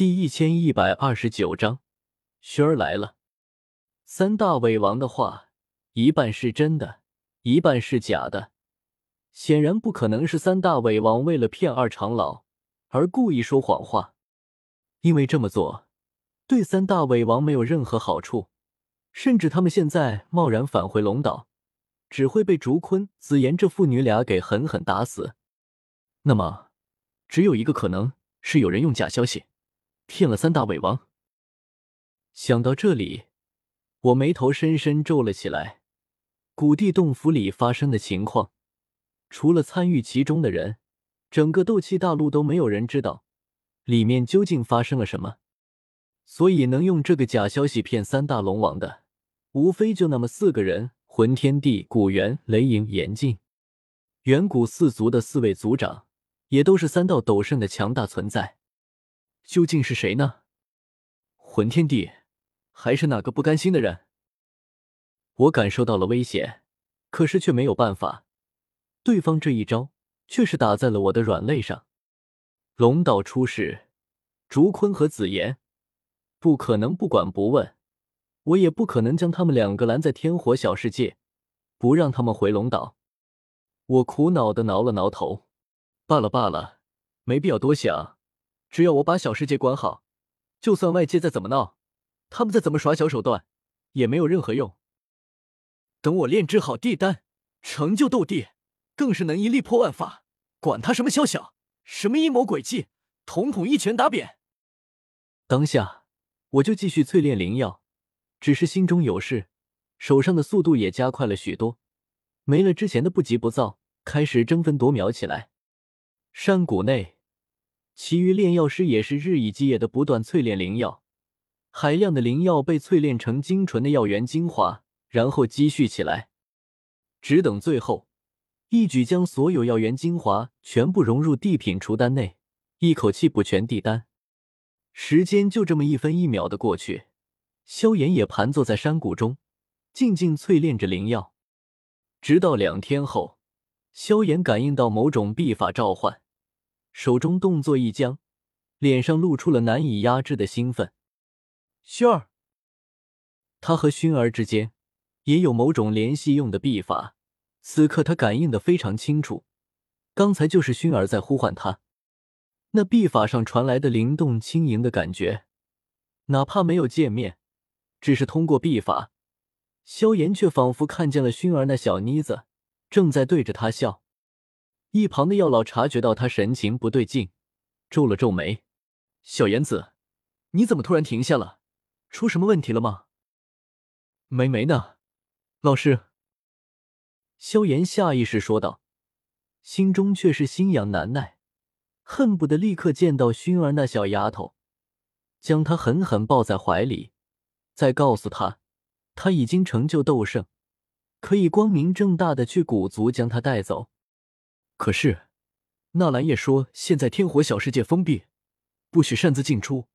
第一千一百二十九章，轩儿来了。三大伪王的话，一半是真的，一半是假的。显然不可能是三大伪王为了骗二长老而故意说谎话，因为这么做对三大伪王没有任何好处，甚至他们现在贸然返回龙岛，只会被竹坤、紫妍这父女俩给狠狠打死。那么，只有一个可能是有人用假消息。骗了三大伪王。想到这里，我眉头深深皱了起来。古地洞府里发生的情况，除了参与其中的人，整个斗气大陆都没有人知道里面究竟发生了什么。所以，能用这个假消息骗三大龙王的，无非就那么四个人：魂天帝、古元、雷影、严禁。远古四族的四位族长，也都是三道斗圣的强大存在。究竟是谁呢？魂天帝，还是哪个不甘心的人？我感受到了危险，可是却没有办法。对方这一招却是打在了我的软肋上。龙岛出事，竹坤和紫妍不可能不管不问，我也不可能将他们两个拦在天火小世界，不让他们回龙岛。我苦恼的挠了挠头，罢了罢了，没必要多想。只要我把小世界管好，就算外界再怎么闹，他们再怎么耍小手段，也没有任何用。等我炼制好地丹，成就斗帝，更是能一力破万法，管他什么宵小，什么阴谋诡计，统统一拳打扁。当下，我就继续淬炼灵药，只是心中有事，手上的速度也加快了许多，没了之前的不急不躁，开始争分夺秒起来。山谷内。其余炼药师也是日以继夜的不断淬炼灵药，海量的灵药被淬炼成精纯的药源精华，然后积蓄起来，只等最后一举将所有药源精华全部融入地品除丹内，一口气补全地丹。时间就这么一分一秒的过去，萧炎也盘坐在山谷中，静静淬炼着灵药，直到两天后，萧炎感应到某种秘法召唤。手中动作一僵，脸上露出了难以压制的兴奋。薰儿，他和薰儿之间也有某种联系用的秘法，此刻他感应的非常清楚，刚才就是熏儿在呼唤他。那秘法上传来的灵动轻盈的感觉，哪怕没有见面，只是通过秘法，萧炎却仿佛看见了熏儿那小妮子正在对着他笑。一旁的药老察觉到他神情不对劲，皱了皱眉：“小言子，你怎么突然停下了？出什么问题了吗？”“没没呢，老师。”萧炎下意识说道，心中却是心痒难耐，恨不得立刻见到薰儿那小丫头，将她狠狠抱在怀里，再告诉她，他已经成就斗圣，可以光明正大的去古族将她带走。可是，纳兰叶说现在天火小世界封闭，不许擅自进出。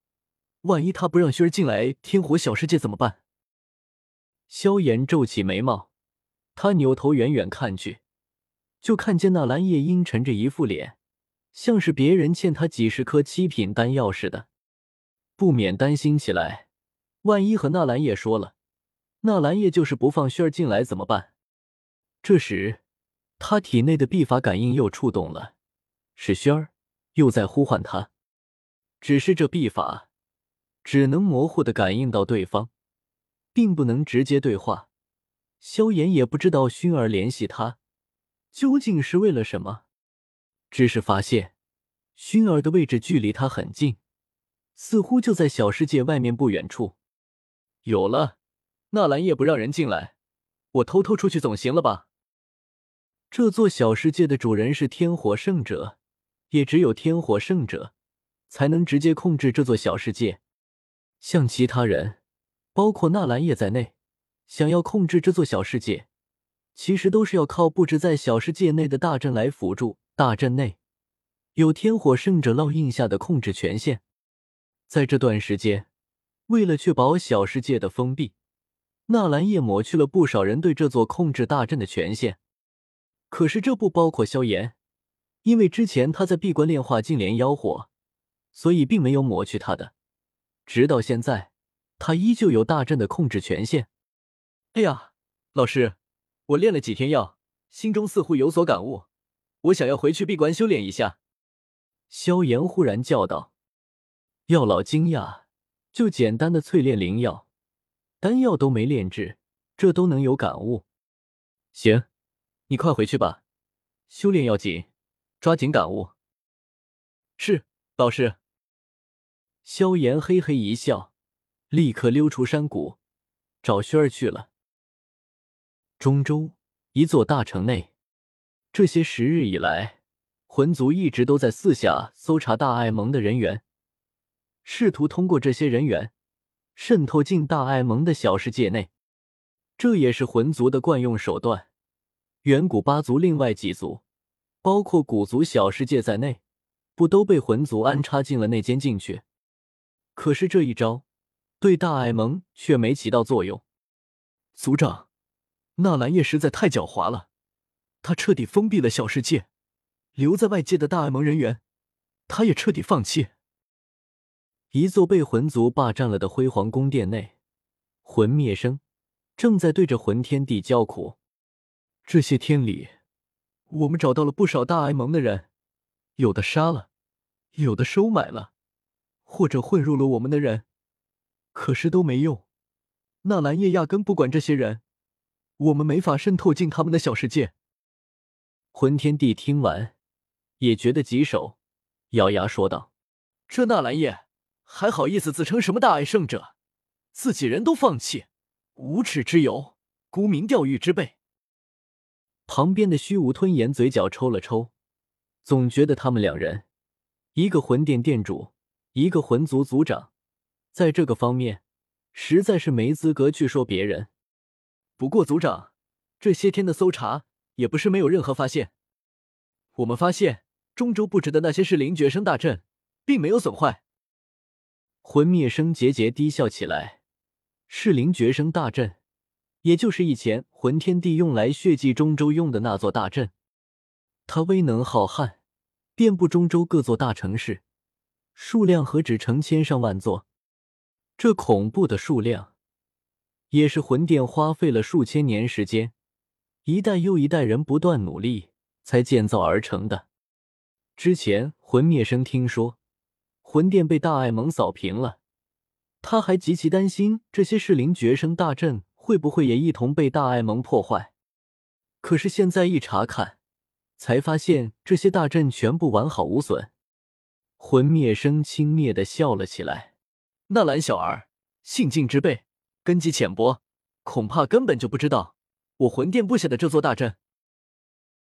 万一他不让薰儿进来天火小世界怎么办？萧炎皱起眉毛，他扭头远远看去，就看见纳兰叶阴沉着一副脸，像是别人欠他几十颗七品丹药似的，不免担心起来。万一和纳兰叶说了，纳兰叶就是不放薰儿进来怎么办？这时。他体内的秘法感应又触动了，是轩儿又在呼唤他。只是这秘法只能模糊的感应到对方，并不能直接对话。萧炎也不知道熏儿联系他究竟是为了什么，只是发现熏儿的位置距离他很近，似乎就在小世界外面不远处。有了，纳兰叶不让人进来，我偷偷出去总行了吧？这座小世界的主人是天火圣者，也只有天火圣者才能直接控制这座小世界。像其他人，包括纳兰叶在内，想要控制这座小世界，其实都是要靠布置在小世界内的大阵来辅助。大阵内有天火圣者烙印下的控制权限。在这段时间，为了确保小世界的封闭，纳兰叶抹去了不少人对这座控制大阵的权限。可是这不包括萧炎，因为之前他在闭关炼化净莲妖火，所以并没有抹去他的。直到现在，他依旧有大阵的控制权限。哎呀，老师，我练了几天药，心中似乎有所感悟，我想要回去闭关修炼一下。萧炎忽然叫道。药老惊讶，就简单的淬炼灵药，丹药都没炼制，这都能有感悟？行，你快回去吧，修炼要紧，抓紧感悟。是，老师。萧炎嘿嘿一笑，立刻溜出山谷，找薰儿去了。中州一座大城内，这些时日以来，魂族一直都在四下搜查大爱盟的人员，试图通过这些人员渗透进大爱盟的小世界内。这也是魂族的惯用手段。远古八族另外几族，包括古族小世界在内，不都被魂族安插进了内奸进去？可是这一招对大爱盟却没起到作用。族长，纳兰叶实在太狡猾了，他彻底封闭了小世界，留在外界的大爱盟人员，他也彻底放弃。一座被魂族霸占了的辉煌宫殿内，魂灭生正在对着魂天帝叫苦。这些天里，我们找到了不少大爱盟的人，有的杀了，有的收买了。或者混入了我们的人，可是都没用。纳兰叶压根不管这些人，我们没法渗透进他们的小世界。魂天帝听完，也觉得棘手，咬牙说道：“这纳兰叶还好意思自称什么大爱圣者，自己人都放弃，无耻之尤，沽名钓誉之辈。”旁边的虚无吞炎嘴角抽了抽，总觉得他们两人，一个魂殿殿主。一个魂族族长，在这个方面实在是没资格去说别人。不过，族长这些天的搜查也不是没有任何发现。我们发现中州布置的那些是灵绝生大阵，并没有损坏。魂灭生桀桀低笑起来，是灵绝生大阵，也就是以前魂天帝用来血祭中州用的那座大阵。它威能浩瀚，遍布中州各座大城市。数量何止成千上万座，这恐怖的数量，也是魂殿花费了数千年时间，一代又一代人不断努力才建造而成的。之前魂灭生听说魂殿被大爱盟扫平了，他还极其担心这些适灵绝生大阵会不会也一同被大爱盟破坏。可是现在一查看，才发现这些大阵全部完好无损。魂灭生轻蔑的笑了起来：“纳兰小儿，性境之辈，根基浅薄，恐怕根本就不知道我魂殿布下的这座大阵。